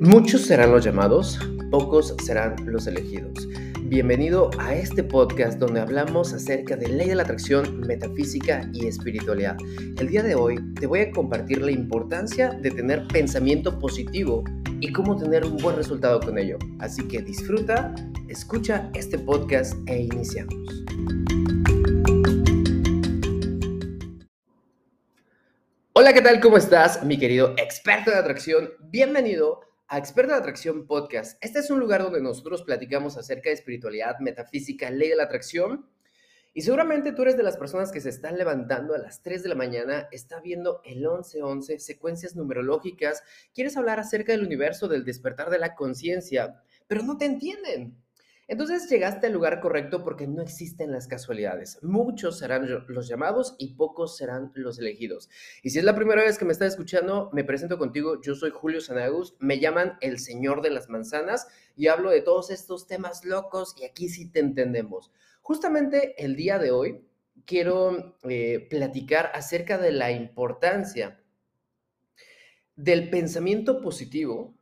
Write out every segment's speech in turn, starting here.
Muchos serán los llamados, pocos serán los elegidos. Bienvenido a este podcast donde hablamos acerca de ley de la atracción, metafísica y espiritualidad. El día de hoy te voy a compartir la importancia de tener pensamiento positivo y cómo tener un buen resultado con ello. Así que disfruta, escucha este podcast e iniciamos. Hola, ¿qué tal? ¿Cómo estás, mi querido experto de atracción? Bienvenido a Experto de Atracción Podcast. Este es un lugar donde nosotros platicamos acerca de espiritualidad, metafísica, ley de la atracción. Y seguramente tú eres de las personas que se están levantando a las 3 de la mañana, está viendo el 1111, secuencias numerológicas, quieres hablar acerca del universo, del despertar de la conciencia, pero no te entienden. Entonces llegaste al lugar correcto porque no existen las casualidades. Muchos serán los llamados y pocos serán los elegidos. Y si es la primera vez que me estás escuchando, me presento contigo. Yo soy Julio Sanagus. Me llaman el Señor de las Manzanas y hablo de todos estos temas locos y aquí sí te entendemos. Justamente el día de hoy quiero eh, platicar acerca de la importancia del pensamiento positivo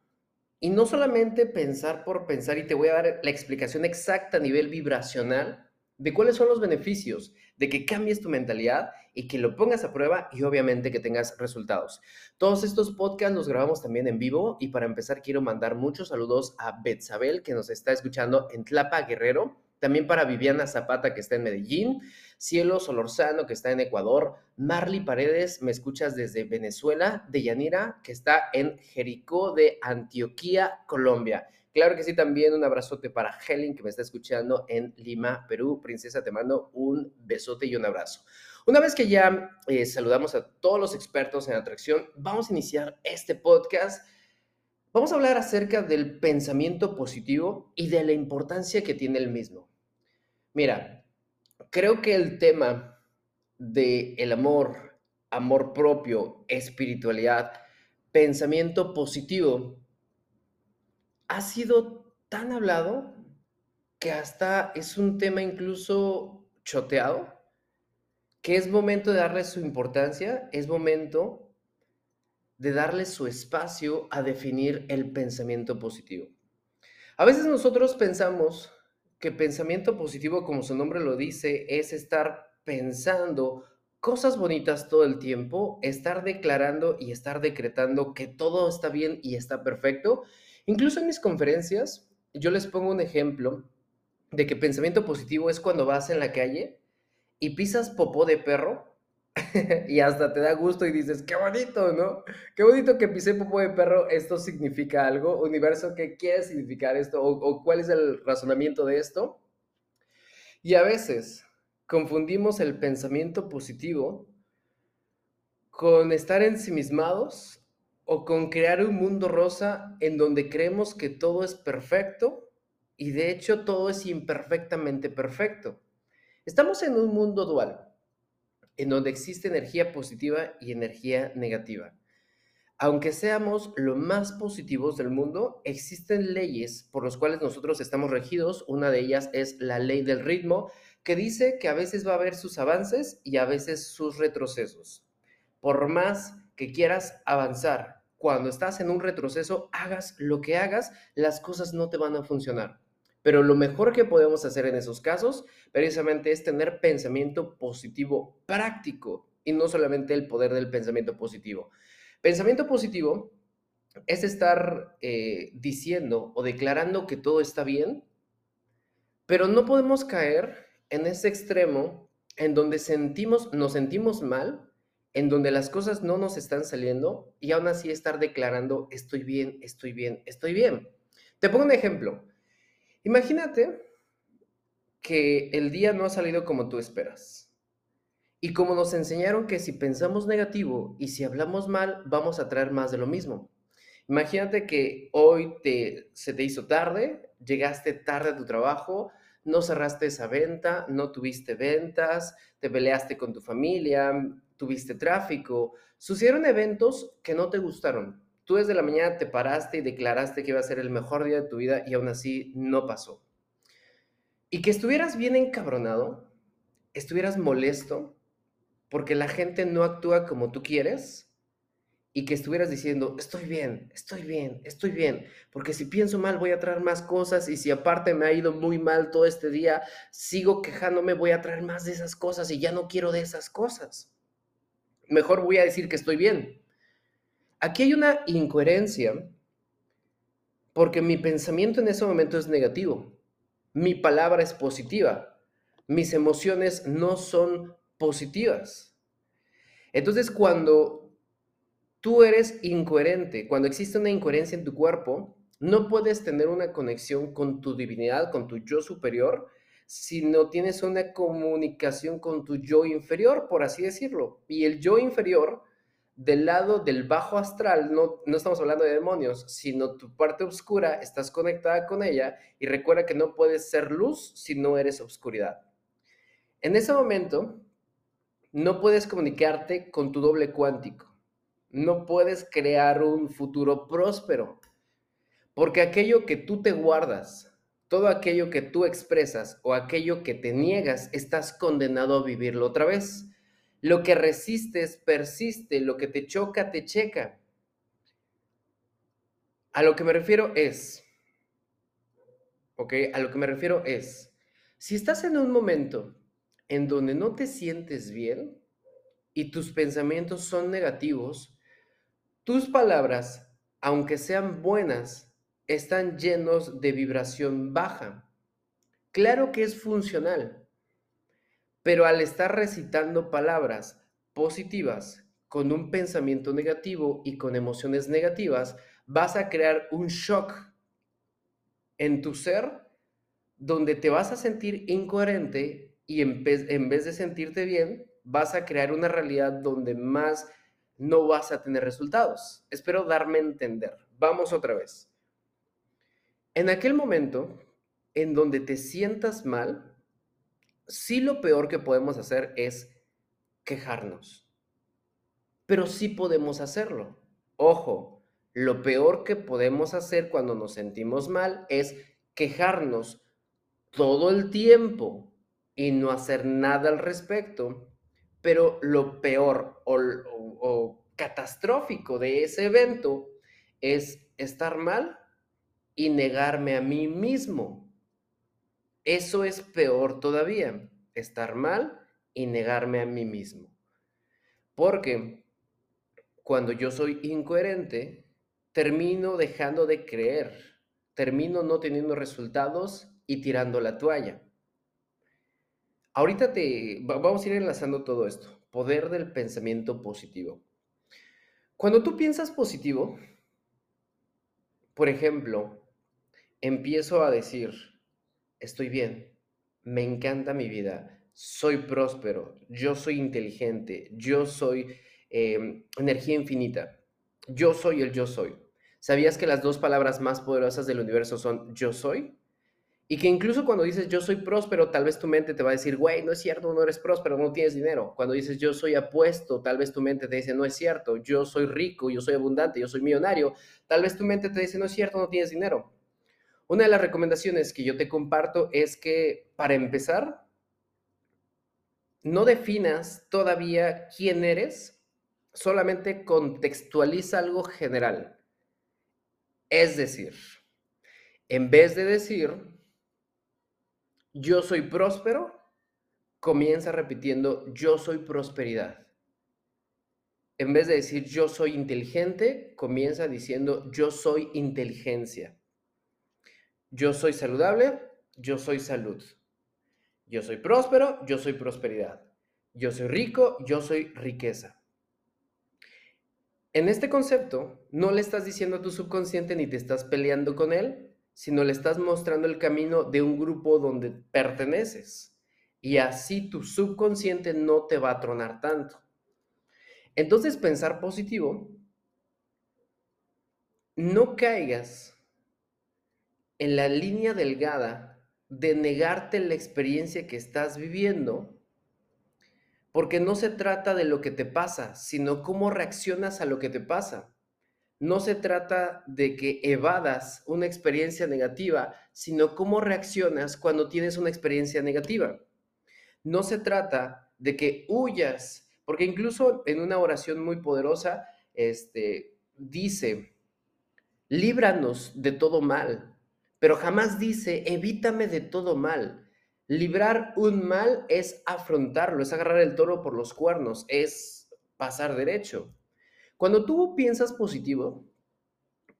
y no solamente pensar por pensar, y te voy a dar la explicación exacta a nivel vibracional de cuáles son los beneficios de que cambies tu mentalidad y que lo pongas a prueba y obviamente que tengas resultados. Todos estos podcasts los grabamos también en vivo y para empezar quiero mandar muchos saludos a Betzabel que nos está escuchando en Tlapa Guerrero, también para Viviana Zapata que está en Medellín, Cielo Solorzano, que está en Ecuador. Marley Paredes, me escuchas desde Venezuela. De Yanira, que está en Jericó de Antioquía, Colombia. Claro que sí, también un abrazote para Helen, que me está escuchando en Lima, Perú. Princesa, te mando un besote y un abrazo. Una vez que ya eh, saludamos a todos los expertos en atracción, vamos a iniciar este podcast. Vamos a hablar acerca del pensamiento positivo y de la importancia que tiene el mismo. Mira, creo que el tema de el amor, amor propio, espiritualidad, pensamiento positivo, ha sido tan hablado que hasta es un tema incluso choteado, que es momento de darle su importancia, es momento de darle su espacio a definir el pensamiento positivo. A veces nosotros pensamos que pensamiento positivo, como su nombre lo dice, es estar pensando cosas bonitas todo el tiempo, estar declarando y estar decretando que todo está bien y está perfecto. Incluso en mis conferencias, yo les pongo un ejemplo de que pensamiento positivo es cuando vas en la calle y pisas popó de perro y hasta te da gusto y dices, qué bonito, ¿no? Qué bonito que pisé popó de perro, esto significa algo, universo, ¿qué quiere significar esto? O, cuál es el razonamiento de esto? Y a veces confundimos el pensamiento positivo con estar ensimismados o con crear un mundo rosa en donde creemos que todo es perfecto y de hecho todo es imperfectamente perfecto. Estamos en un mundo dual en donde existe energía positiva y energía negativa. Aunque seamos lo más positivos del mundo, existen leyes por las cuales nosotros estamos regidos. Una de ellas es la ley del ritmo, que dice que a veces va a haber sus avances y a veces sus retrocesos. Por más que quieras avanzar, cuando estás en un retroceso, hagas lo que hagas, las cosas no te van a funcionar. Pero lo mejor que podemos hacer en esos casos precisamente es tener pensamiento positivo práctico y no solamente el poder del pensamiento positivo. Pensamiento positivo es estar eh, diciendo o declarando que todo está bien, pero no podemos caer en ese extremo en donde sentimos, nos sentimos mal, en donde las cosas no nos están saliendo y aún así estar declarando estoy bien, estoy bien, estoy bien. Te pongo un ejemplo. Imagínate que el día no ha salido como tú esperas. Y como nos enseñaron que si pensamos negativo y si hablamos mal, vamos a traer más de lo mismo. Imagínate que hoy te, se te hizo tarde, llegaste tarde a tu trabajo, no cerraste esa venta, no tuviste ventas, te peleaste con tu familia, tuviste tráfico, sucedieron eventos que no te gustaron, Tú desde la mañana te paraste y declaraste que iba a ser el mejor día de tu vida y aún así no pasó. Y que estuvieras bien encabronado, estuvieras molesto porque la gente no actúa como tú quieres y que estuvieras diciendo, estoy bien, estoy bien, estoy bien, porque si pienso mal voy a traer más cosas y si aparte me ha ido muy mal todo este día, sigo quejándome, voy a traer más de esas cosas y ya no quiero de esas cosas. Mejor voy a decir que estoy bien. Aquí hay una incoherencia porque mi pensamiento en ese momento es negativo, mi palabra es positiva, mis emociones no son positivas. Entonces, cuando tú eres incoherente. Cuando existe una incoherencia en tu cuerpo, no puedes tener una conexión con tu divinidad, con tu yo superior, si no tienes una comunicación con tu yo inferior, por así decirlo. Y el yo inferior, del lado del bajo astral, no, no estamos hablando de demonios, sino tu parte oscura, estás conectada con ella y recuerda que no puedes ser luz si no eres oscuridad. En ese momento, no puedes comunicarte con tu doble cuántico no puedes crear un futuro próspero. Porque aquello que tú te guardas, todo aquello que tú expresas o aquello que te niegas, estás condenado a vivirlo otra vez. Lo que resistes persiste, lo que te choca te checa. A lo que me refiero es, ¿ok? A lo que me refiero es, si estás en un momento en donde no te sientes bien y tus pensamientos son negativos, tus palabras, aunque sean buenas, están llenos de vibración baja. Claro que es funcional, pero al estar recitando palabras positivas con un pensamiento negativo y con emociones negativas, vas a crear un shock en tu ser donde te vas a sentir incoherente y en vez, de sentirte bien, vas a crear una realidad donde más no vas a tener resultados. Espero darme a entender. Vamos otra vez. En aquel momento en donde te sientas mal, sí lo peor que podemos hacer es quejarnos. Pero sí podemos hacerlo. Ojo, lo peor que podemos hacer cuando nos sentimos mal es quejarnos todo el tiempo y no hacer nada al respecto pero lo peor o, catastrófico de ese evento es estar mal y negarme a mí mismo. Eso es peor todavía, estar mal y negarme a mí mismo. Porque cuando yo soy incoherente, termino dejando de creer, termino no teniendo resultados y tirando la toalla. Ahorita te vamos a ir enlazando todo esto. Poder del pensamiento positivo. Cuando tú piensas positivo, por ejemplo, empiezo a decir, estoy bien, me encanta mi vida, soy próspero, yo soy inteligente, yo soy em, energía infinita, yo soy el yo soy. ¿Sabías que las dos palabras más poderosas del universo son yo soy? Y que incluso cuando dices yo soy próspero, tal vez tu mente te va a decir, güey, no es cierto, no eres próspero, no tienes dinero. Cuando dices yo soy apuesto, tal vez tu mente te dice, no es cierto, yo soy rico, yo soy abundante, yo soy millonario. Tal vez tu mente te dice, no es cierto, no tienes dinero. Una de las recomendaciones que yo te comparto es que, para empezar, no definas todavía quién eres, solamente contextualiza algo general. Es decir, en vez de decir, yo soy próspero, comienza repitiendo yo soy prosperidad. En vez de decir yo soy inteligente, comienza diciendo yo soy inteligencia. Yo soy saludable, yo soy salud. Yo soy próspero, yo soy prosperidad. Yo soy rico, yo soy riqueza. En este concepto, no le estás diciendo a tu subconsciente ni te estás peleando con él, sino le estás mostrando el camino de un grupo donde perteneces. Y así tu subconsciente no te va a tronar tanto. Entonces, pensar positivo, no caigas en la línea delgada de negarte la experiencia que estás viviendo, porque no se trata de lo que te pasa, sino cómo reaccionas a lo que te pasa no se trata de que evadas una experiencia negativa, sino cómo reaccionas cuando tienes una experiencia negativa. No se trata de que huyas, porque incluso en una oración muy poderosa, este, dice, líbranos de todo mal, pero jamás dice, evítame de todo mal. Librar un mal es afrontarlo, es agarrar el toro por los cuernos, es pasar derecho. Cuando tú piensas positivo,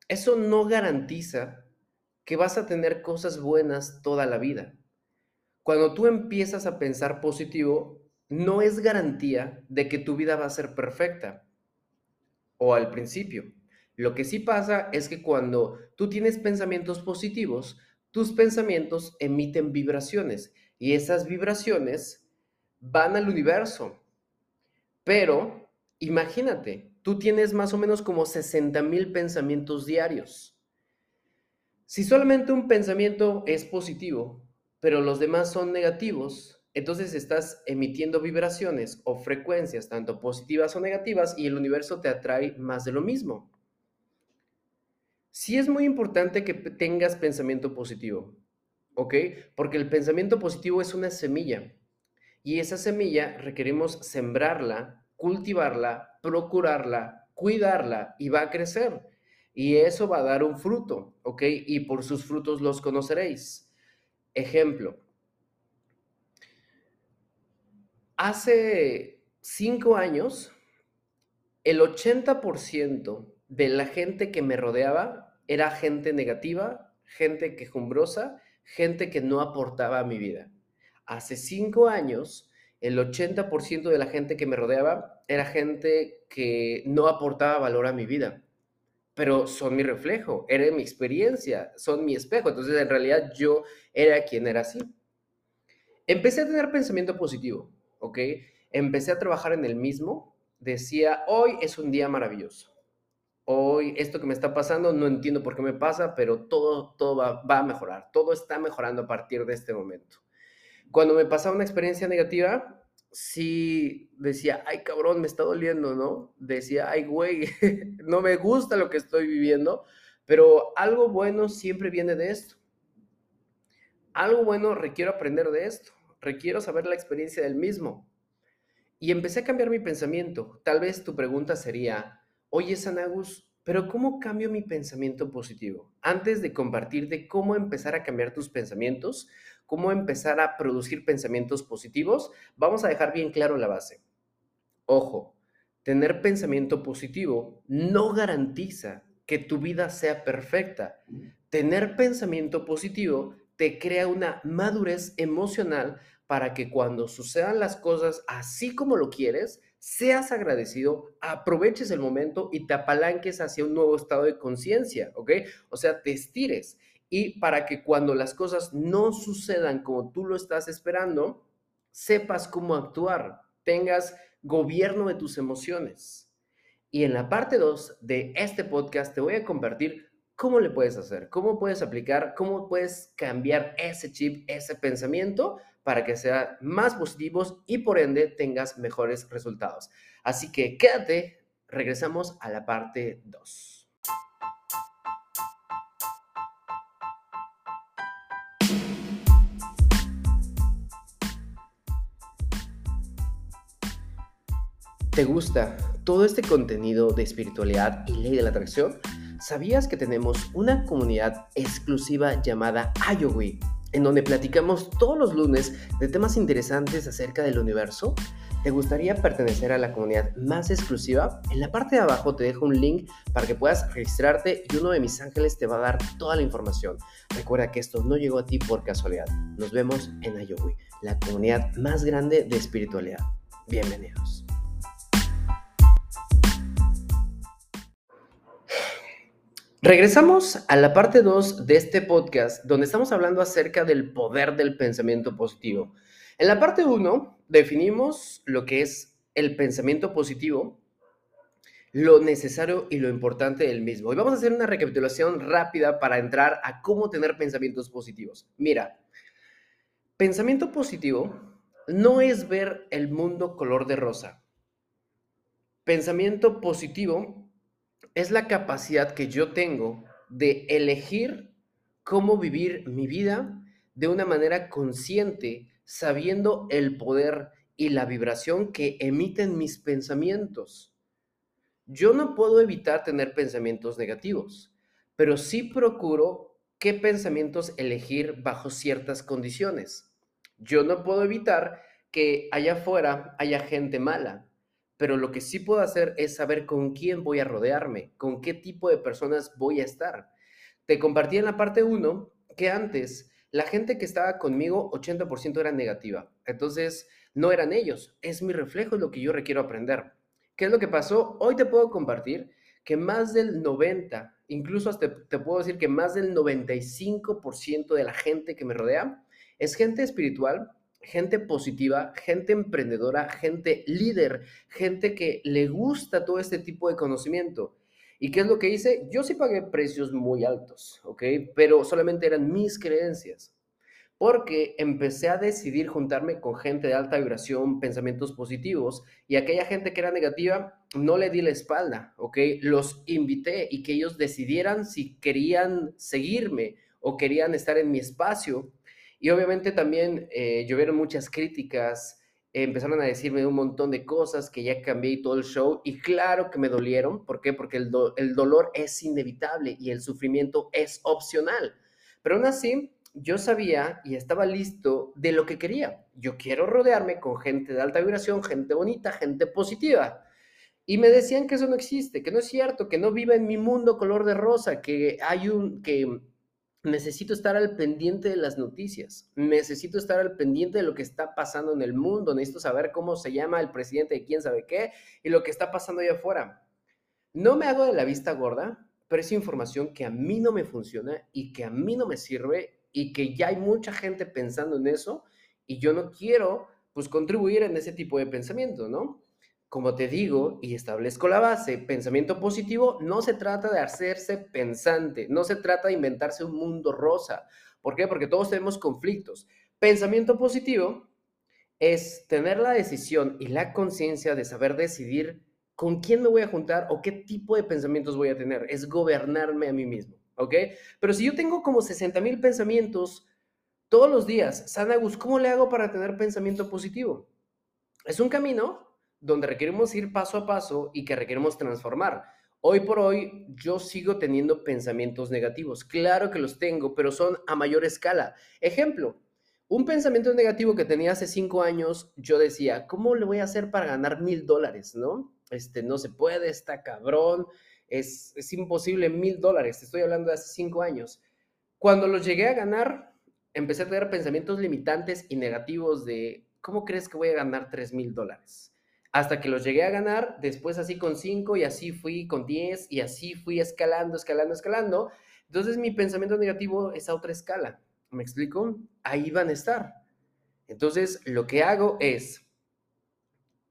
eso no garantiza que vas a tener cosas buenas toda la vida. Cuando tú empiezas a pensar positivo, no es garantía de que tu vida va a ser perfecta o al principio. Lo que sí pasa es que cuando tú tienes pensamientos positivos, tus pensamientos emiten vibraciones y esas vibraciones van al universo. Pero imagínate, tú tienes más o menos como 60 mil pensamientos diarios. Si solamente un pensamiento es positivo, pero los demás son negativos, entonces estás emitiendo vibraciones o frecuencias, tanto positivas o negativas, y el universo te atrae más de lo mismo. Sí es muy importante que tengas pensamiento positivo, ¿ok? Porque el pensamiento positivo es una semilla y esa semilla requerimos sembrarla, cultivarla, procurarla, cuidarla y va a crecer. Y eso va a dar un fruto, ¿ok? Y por sus frutos los conoceréis. Ejemplo, Hace cinco años, el 80% de la gente que me rodeaba era gente negativa, gente quejumbrosa, gente que no aportaba a mi vida. Hace cinco años, el 80% de la gente que me rodeaba era gente que no aportaba valor a mi vida, pero son mi reflejo, era mi experiencia, son mi espejo. Entonces, en realidad, yo era quien era así. Empecé a tener pensamiento positivo ¿ok? Empecé a trabajar en el mismo, decía, hoy es un día maravilloso. Hoy esto que me está pasando, no entiendo por qué me pasa, pero todo, todo va, va a mejorar, todo está mejorando a partir de este momento. Cuando me pasaba una experiencia negativa, sí decía, ay cabrón, me está doliendo, ¿no? Decía, ay güey, no me gusta lo que estoy viviendo, pero algo bueno siempre viene de esto. Algo bueno requiero aprender de esto requiero saber la experiencia del mismo. Y empecé a cambiar mi pensamiento. Tal vez tu pregunta sería, oye Sanagus, pero ¿cómo cambio mi pensamiento positivo? Antes de compartirte cómo empezar a cambiar tus pensamientos, cómo empezar a producir pensamientos positivos, vamos a dejar bien claro la base. Ojo, tener pensamiento positivo no garantiza que tu vida sea perfecta. Tener pensamiento positivo te crea una madurez emocional para que cuando sucedan las cosas así como lo quieres, seas agradecido, aproveches el momento y te apalanques hacia un nuevo estado de conciencia, ¿ok? O sea, te estires. Y para que cuando las cosas no sucedan como tú lo estás esperando, sepas cómo actuar, tengas gobierno de tus emociones. Y en la parte 2 de este podcast te voy a compartir cómo le puedes hacer, cómo puedes aplicar, cómo puedes cambiar ese chip, ese pensamiento para que sean más positivos y por ende tengas mejores resultados. Así que quédate, regresamos a la parte 2. ¿Te gusta todo este contenido de espiritualidad y ley de la atracción? ¿Sabías que tenemos una comunidad exclusiva llamada Ayowi? en donde platicamos todos los lunes de temas interesantes acerca del universo. ¿Te gustaría pertenecer a la comunidad más exclusiva? En la parte de abajo te dejo un link para que puedas registrarte y uno de mis ángeles te va a dar toda la información. Recuerda que esto no llegó a ti por casualidad. Nos vemos en Ayowi, la comunidad más grande de espiritualidad. Bienvenidos. Regresamos a la parte 2 de este podcast donde estamos hablando acerca del poder del pensamiento positivo. En la parte 1 definimos lo que es el pensamiento positivo, lo necesario y lo importante del mismo. Y vamos a hacer una recapitulación rápida para entrar a cómo tener pensamientos positivos. Mira, pensamiento positivo no es ver el mundo color de rosa. Pensamiento positivo es la capacidad que yo tengo de elegir cómo vivir mi vida de una manera consciente, sabiendo el poder y la vibración que emiten mis pensamientos. yo no puedo evitar tener pensamientos negativos, pero sí procuro qué pensamientos elegir bajo ciertas condiciones. Yo no puedo evitar que allá afuera haya gente mala, pero lo que sí puedo hacer es saber con quién voy a rodearme, con qué tipo de personas voy a estar. Te compartí en la parte 1 que antes la gente que estaba conmigo 80% era negativa. Entonces, no eran ellos, es mi reflejo lo que yo requiero aprender. ¿Qué es lo que pasó? Hoy te puedo compartir que más del 90, incluso hasta te puedo decir que más del 95% de la gente que me rodea es gente espiritual, gente positiva, gente emprendedora, gente líder, gente que le gusta todo este tipo de conocimiento. ¿Y qué es lo que hice? Yo sí pagué precios muy altos, ¿ok? Pero solamente eran mis creencias. Porque empecé a decidir juntarme con gente de alta vibración, pensamientos positivos, y aquella gente que era negativa, no le di la espalda, ¿ok? Los invité y que ellos decidieran si querían seguirme o querían estar en mi espacio. Y obviamente también eh, llovieron muchas críticas, empezaron a decirme un montón de cosas que ya cambié todo el show y claro que me dolieron. ¿Por qué? Porque el, dolor es inevitable y el sufrimiento es opcional. Pero aún así, yo sabía y estaba listo de lo que quería. Yo quiero rodearme con gente de alta vibración, gente bonita, gente positiva. Y me decían que eso no existe, que no es cierto, que no vive en mi mundo color de rosa, que hay un que necesito estar al pendiente de las noticias, necesito estar al pendiente de lo que está pasando en el mundo, necesito saber cómo se llama el presidente de quién sabe qué y lo que está pasando allá afuera. No me hago de la vista gorda, pero es información que a mí no me funciona y que a mí no me sirve y que ya hay mucha gente pensando en eso y yo no quiero pues contribuir en ese tipo de pensamiento, ¿no? Como te digo y establezco la base, pensamiento positivo no se trata de hacerse pensante, no se trata de inventarse un mundo rosa. ¿Por qué? Porque todos tenemos conflictos. Pensamiento positivo es tener la decisión y la conciencia de saber decidir con quién me voy a juntar o qué tipo de pensamientos voy a tener. Es gobernarme a mí mismo, ¿ok? Pero si yo tengo como 60 mil pensamientos todos los días, Sanagus, ¿cómo le hago para tener pensamiento positivo? Es un camino donde requerimos ir paso a paso y que requerimos transformar. Hoy por hoy yo sigo teniendo pensamientos negativos. Claro que los tengo, pero son a mayor escala. Ejemplo, un pensamiento negativo que tenía hace cinco años, yo decía, ¿cómo le voy a hacer para ganar mil dólares? ¿No? Este, no se puede, está cabrón, es, imposible mil dólares. Estoy hablando de hace cinco años. Cuando los llegué a ganar, empecé a tener pensamientos limitantes y negativos de, ¿cómo crees que voy a ganar tres mil dólares? Hasta que los llegué a ganar, después así con 5 y así fui con 10 y así fui escalando, escalando, escalando. Entonces mi pensamiento negativo es a otra escala. ¿Me explico? Ahí van a estar. Entonces lo que hago es,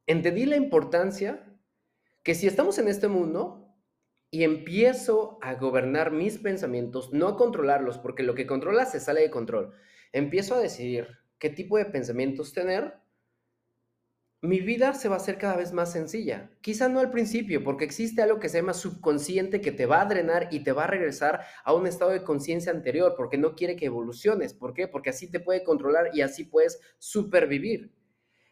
entendí la importancia que si estamos en este mundo y empiezo a gobernar mis pensamientos, no a controlarlos, porque lo que controla se sale de control, empiezo a decidir qué tipo de pensamientos tener, mi vida se va a hacer cada vez más sencilla. Quizá no al principio, porque existe algo que se llama subconsciente que te va a drenar y te va a regresar a un estado de conciencia anterior, porque no quiere que evoluciones. ¿Por qué? Porque así te puede controlar y así puedes supervivir.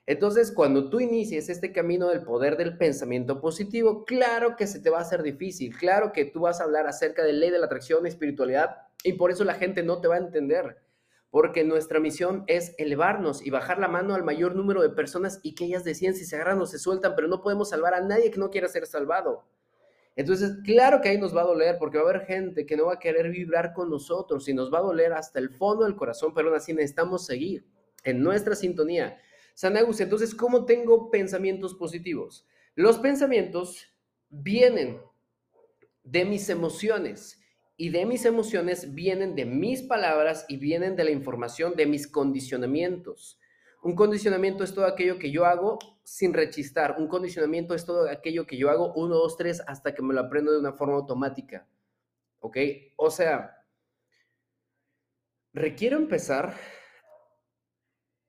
Entonces, cuando tú inicies este camino del poder del pensamiento positivo, claro que se te va a hacer difícil, claro que tú vas a hablar acerca de ley de la atracción, espiritualidad, y por eso la gente no te va a entender porque nuestra misión es elevarnos y bajar la mano al mayor número de personas y que ellas deciden si se agarran o se sueltan, pero no podemos salvar a nadie que no quiera ser salvado. Entonces, claro que ahí nos va a doler porque va a haber gente que no va a querer vibrar con nosotros y nos va a doler hasta el fondo del corazón, pero aún así necesitamos seguir en nuestra sintonía. Sanagus, entonces, ¿cómo tengo pensamientos positivos? Los pensamientos vienen de mis emociones y de mis emociones vienen de mis palabras y vienen de la información de mis condicionamientos. Un condicionamiento es todo aquello que yo hago sin rechistar. Un condicionamiento es todo aquello que yo hago uno, dos, tres hasta que me lo aprendo de una forma automática. ¿Ok? O sea, requiero empezar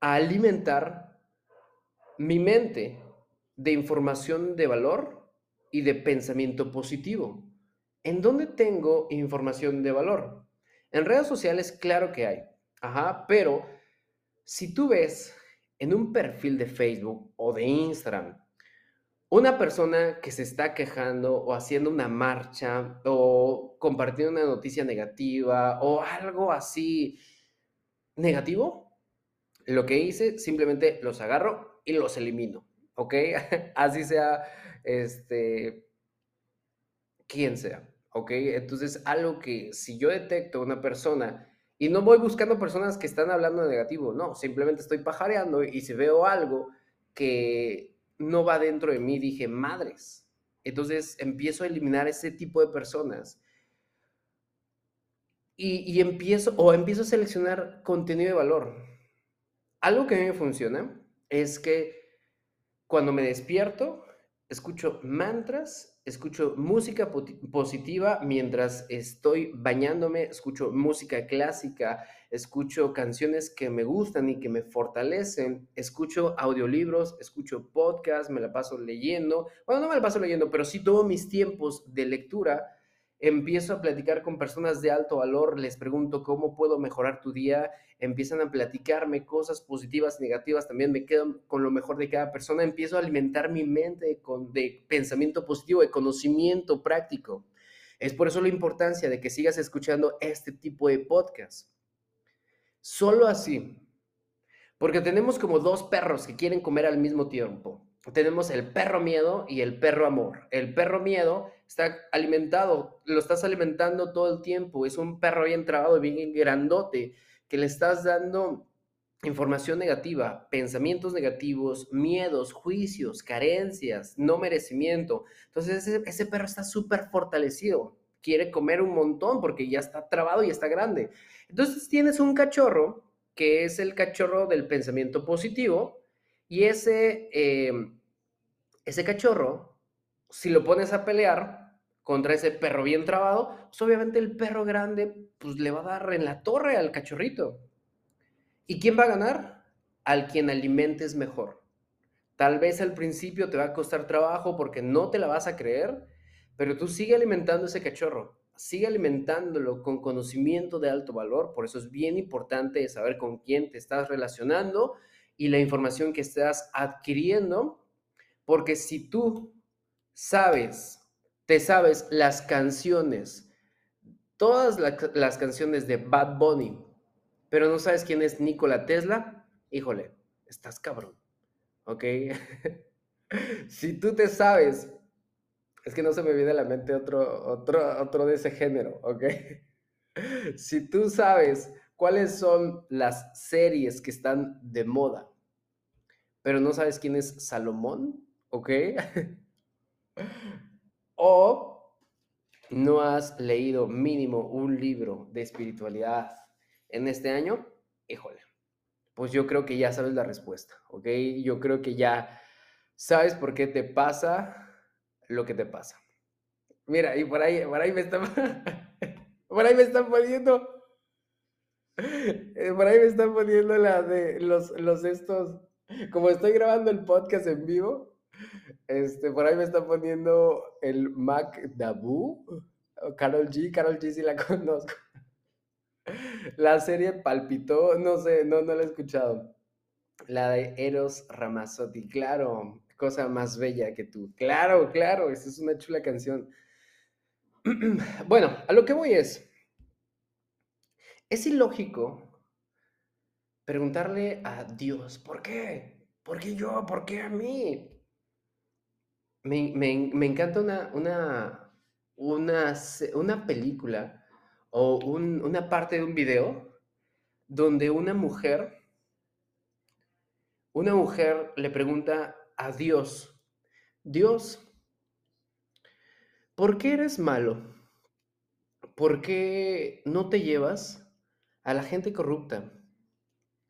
a alimentar mi mente de información de valor y de pensamiento positivo. ¿En dónde tengo información de valor? En redes sociales, claro que hay. Ajá, pero si tú ves en un perfil de Facebook o de Instagram una persona que se está quejando o haciendo una marcha o compartiendo una noticia negativa o algo así negativo, lo que hice, simplemente los agarro y los elimino, ¿ok? así sea, este, quien sea, ¿ok? Entonces, algo que si yo detecto una persona y no voy buscando personas que están hablando de negativo, no, simplemente estoy pajareando y si veo algo que no va dentro de mí, dije, madres. Entonces empiezo a eliminar ese tipo de personas. Y, empiezo, o empiezo a seleccionar contenido de valor. Algo que a mí me funciona es que cuando me despierto, escucho mantras escucho música positiva mientras estoy bañándome, escucho música clásica, escucho canciones que me gustan y que me fortalecen, escucho audiolibros, escucho podcasts, me la paso leyendo, bueno, no me la paso leyendo, pero sí tomo mis tiempos de lectura empiezo a platicar con personas de alto valor, les pregunto cómo puedo mejorar tu día, empiezan a platicarme cosas positivas negativas, también me quedo con lo mejor de cada persona, empiezo a alimentar mi mente con, de pensamiento positivo, de conocimiento práctico. Es por eso la importancia de que sigas escuchando este tipo de podcast. Solo así, porque tenemos como dos perros que quieren comer al mismo tiempo tenemos el perro miedo y el perro amor. El perro miedo está alimentado, lo estás alimentando todo el tiempo, es un perro bien trabado, bien grandote, que le estás dando información negativa, pensamientos negativos, miedos, juicios, carencias, no merecimiento. Entonces ese, ese perro está súper fortalecido, quiere comer un montón porque ya está trabado y está grande. Entonces tienes un cachorro que es el cachorro del pensamiento positivo, y ese, em, ese cachorro, si lo pones a pelear contra ese perro bien trabado, pues obviamente el perro grande pues le va a dar en la torre al cachorrito. ¿Y quién va a ganar? Al quien alimentes mejor. Tal vez al principio te va a costar trabajo porque no te la vas a creer, pero tú sigue alimentando ese cachorro, sigue alimentándolo con conocimiento de alto valor, por eso es bien importante saber con quién te estás relacionando y la información que estás adquiriendo, porque si tú sabes, te sabes las canciones, todas las canciones de Bad Bunny, pero no sabes quién es Nikola Tesla, híjole, estás cabrón, ¿ok? si tú te sabes, es que no se me viene a la mente otro, otro, otro de ese género, ¿ok? si tú sabes cuáles son las series que están de moda, pero no sabes quién es Salomón, ¿ok? o no has leído mínimo un libro de espiritualidad en este año, híjole, pues yo creo que ya sabes la respuesta, ¿ok? Yo creo que ya sabes por qué te pasa lo que te pasa. Mira, y por ahí, por ahí me están, por ahí me están poniendo, por ahí me están poniendo la de los, los estos, como estoy grabando el podcast en vivo, este, por ahí me está poniendo el Mac Dabu, Carol G, Carol G si la conozco. La serie palpitó, no sé, no, no la he escuchado. La de Eros Ramazzotti, claro, cosa más bella que tú. Claro, claro, esa es una chula canción. Bueno, a lo que voy es, es ilógico preguntarle a Dios, ¿por qué? ¿Por qué yo? ¿Por qué a mí? Me, encanta una, una, una, una película o una parte de un video donde una mujer, una mujer le pregunta a Dios, Dios, ¿por qué eres malo? ¿Por qué no te llevas a la gente corrupta?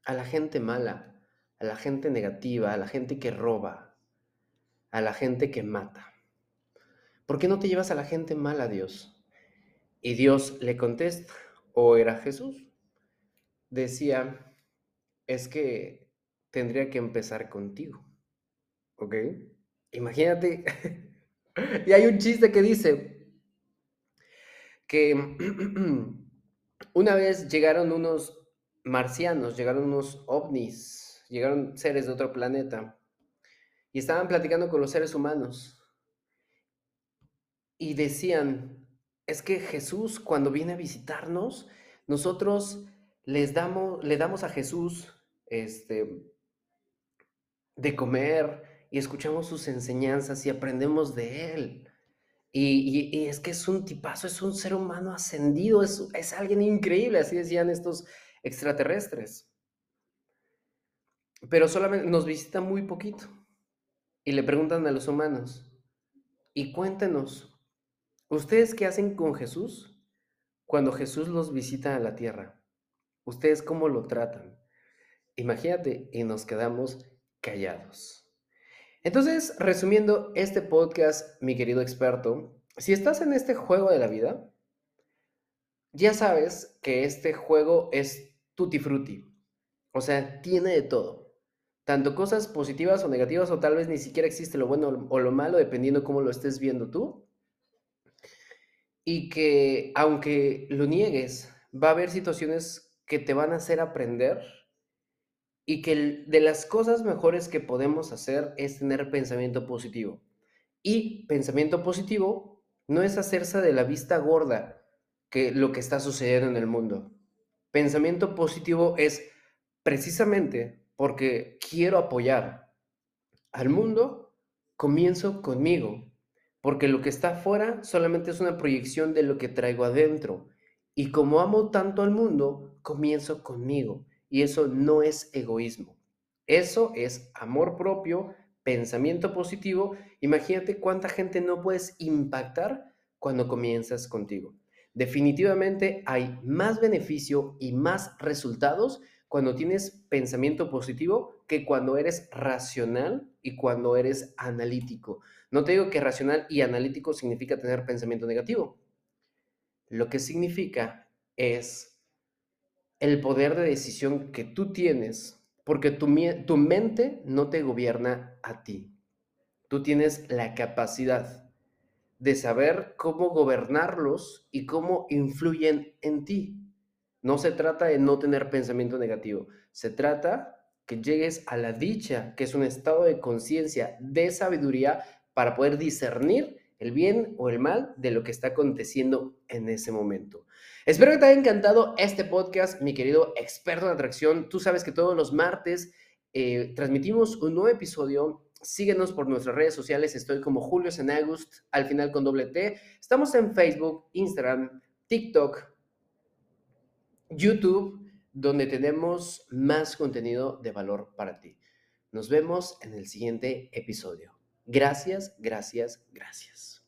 a la gente mala, a la gente negativa, a la gente que roba, a la gente que mata. ¿Por qué no te llevas a la gente mala, Dios? Y Dios le contesta, ¿o era Jesús? Decía, es que tendría que empezar contigo. ¿Ok? Imagínate. y hay un chiste que dice que una vez llegaron unos marcianos, llegaron unos ovnis, llegaron seres de otro planeta y estaban platicando con los seres humanos y decían, es que Jesús cuando viene a visitarnos, nosotros les damos, le damos a Jesús este, de comer y escuchamos sus enseñanzas y aprendemos de él. Y, es que es un tipazo, es un ser humano ascendido, es, es alguien increíble, así decían estos extraterrestres. Pero solamente nos visita muy poquito. Y le preguntan a los humanos, y cuéntenos, ¿ustedes qué hacen con Jesús cuando Jesús los visita a la tierra? ¿Ustedes cómo lo tratan? Imagínate, y nos quedamos callados. Entonces, resumiendo este podcast, mi querido experto, si estás en este juego de la vida, ya sabes que este juego es tutti frutti. O sea, tiene de todo. Tanto cosas positivas o negativas, o tal vez ni siquiera existe lo bueno o lo malo, dependiendo cómo lo estés viendo tú. Y que aunque lo niegues, va a haber situaciones que te van a hacer aprender y que de las cosas mejores que podemos hacer es tener pensamiento positivo. Y pensamiento positivo no es hacerse de la vista gorda que lo que está sucediendo en el mundo. Pensamiento positivo es precisamente porque quiero apoyar al mundo, comienzo conmigo, porque lo que está afuera solamente es una proyección de lo que traigo adentro. Y como amo tanto al mundo, comienzo conmigo. Y eso no es egoísmo. Eso es amor propio, pensamiento positivo. Imagínate cuánta gente no puedes impactar cuando comienzas contigo. Definitivamente hay más beneficio y más resultados cuando tienes pensamiento positivo que cuando eres racional y cuando eres analítico. No te digo que racional y analítico significa tener pensamiento negativo. Lo que significa es el poder de decisión que tú tienes, porque tu, tu mente no te gobierna a ti. Tú tienes la capacidad de saber cómo gobernarlos y cómo influyen en ti. No se trata de no tener pensamiento negativo, se trata que llegues a la dicha, que es un estado de conciencia, de sabiduría, para poder discernir el bien o el mal de lo que está aconteciendo en ese momento. Espero que te haya encantado este podcast, mi querido experto en atracción. Tú sabes que todos los martes eh, transmitimos un nuevo episodio. Síguenos por nuestras redes sociales. Estoy como Julio Senagust, al final con doble T. Estamos en Facebook, Instagram, TikTok, YouTube, donde tenemos más contenido de valor para ti. Nos vemos en el siguiente episodio. Gracias, gracias, gracias.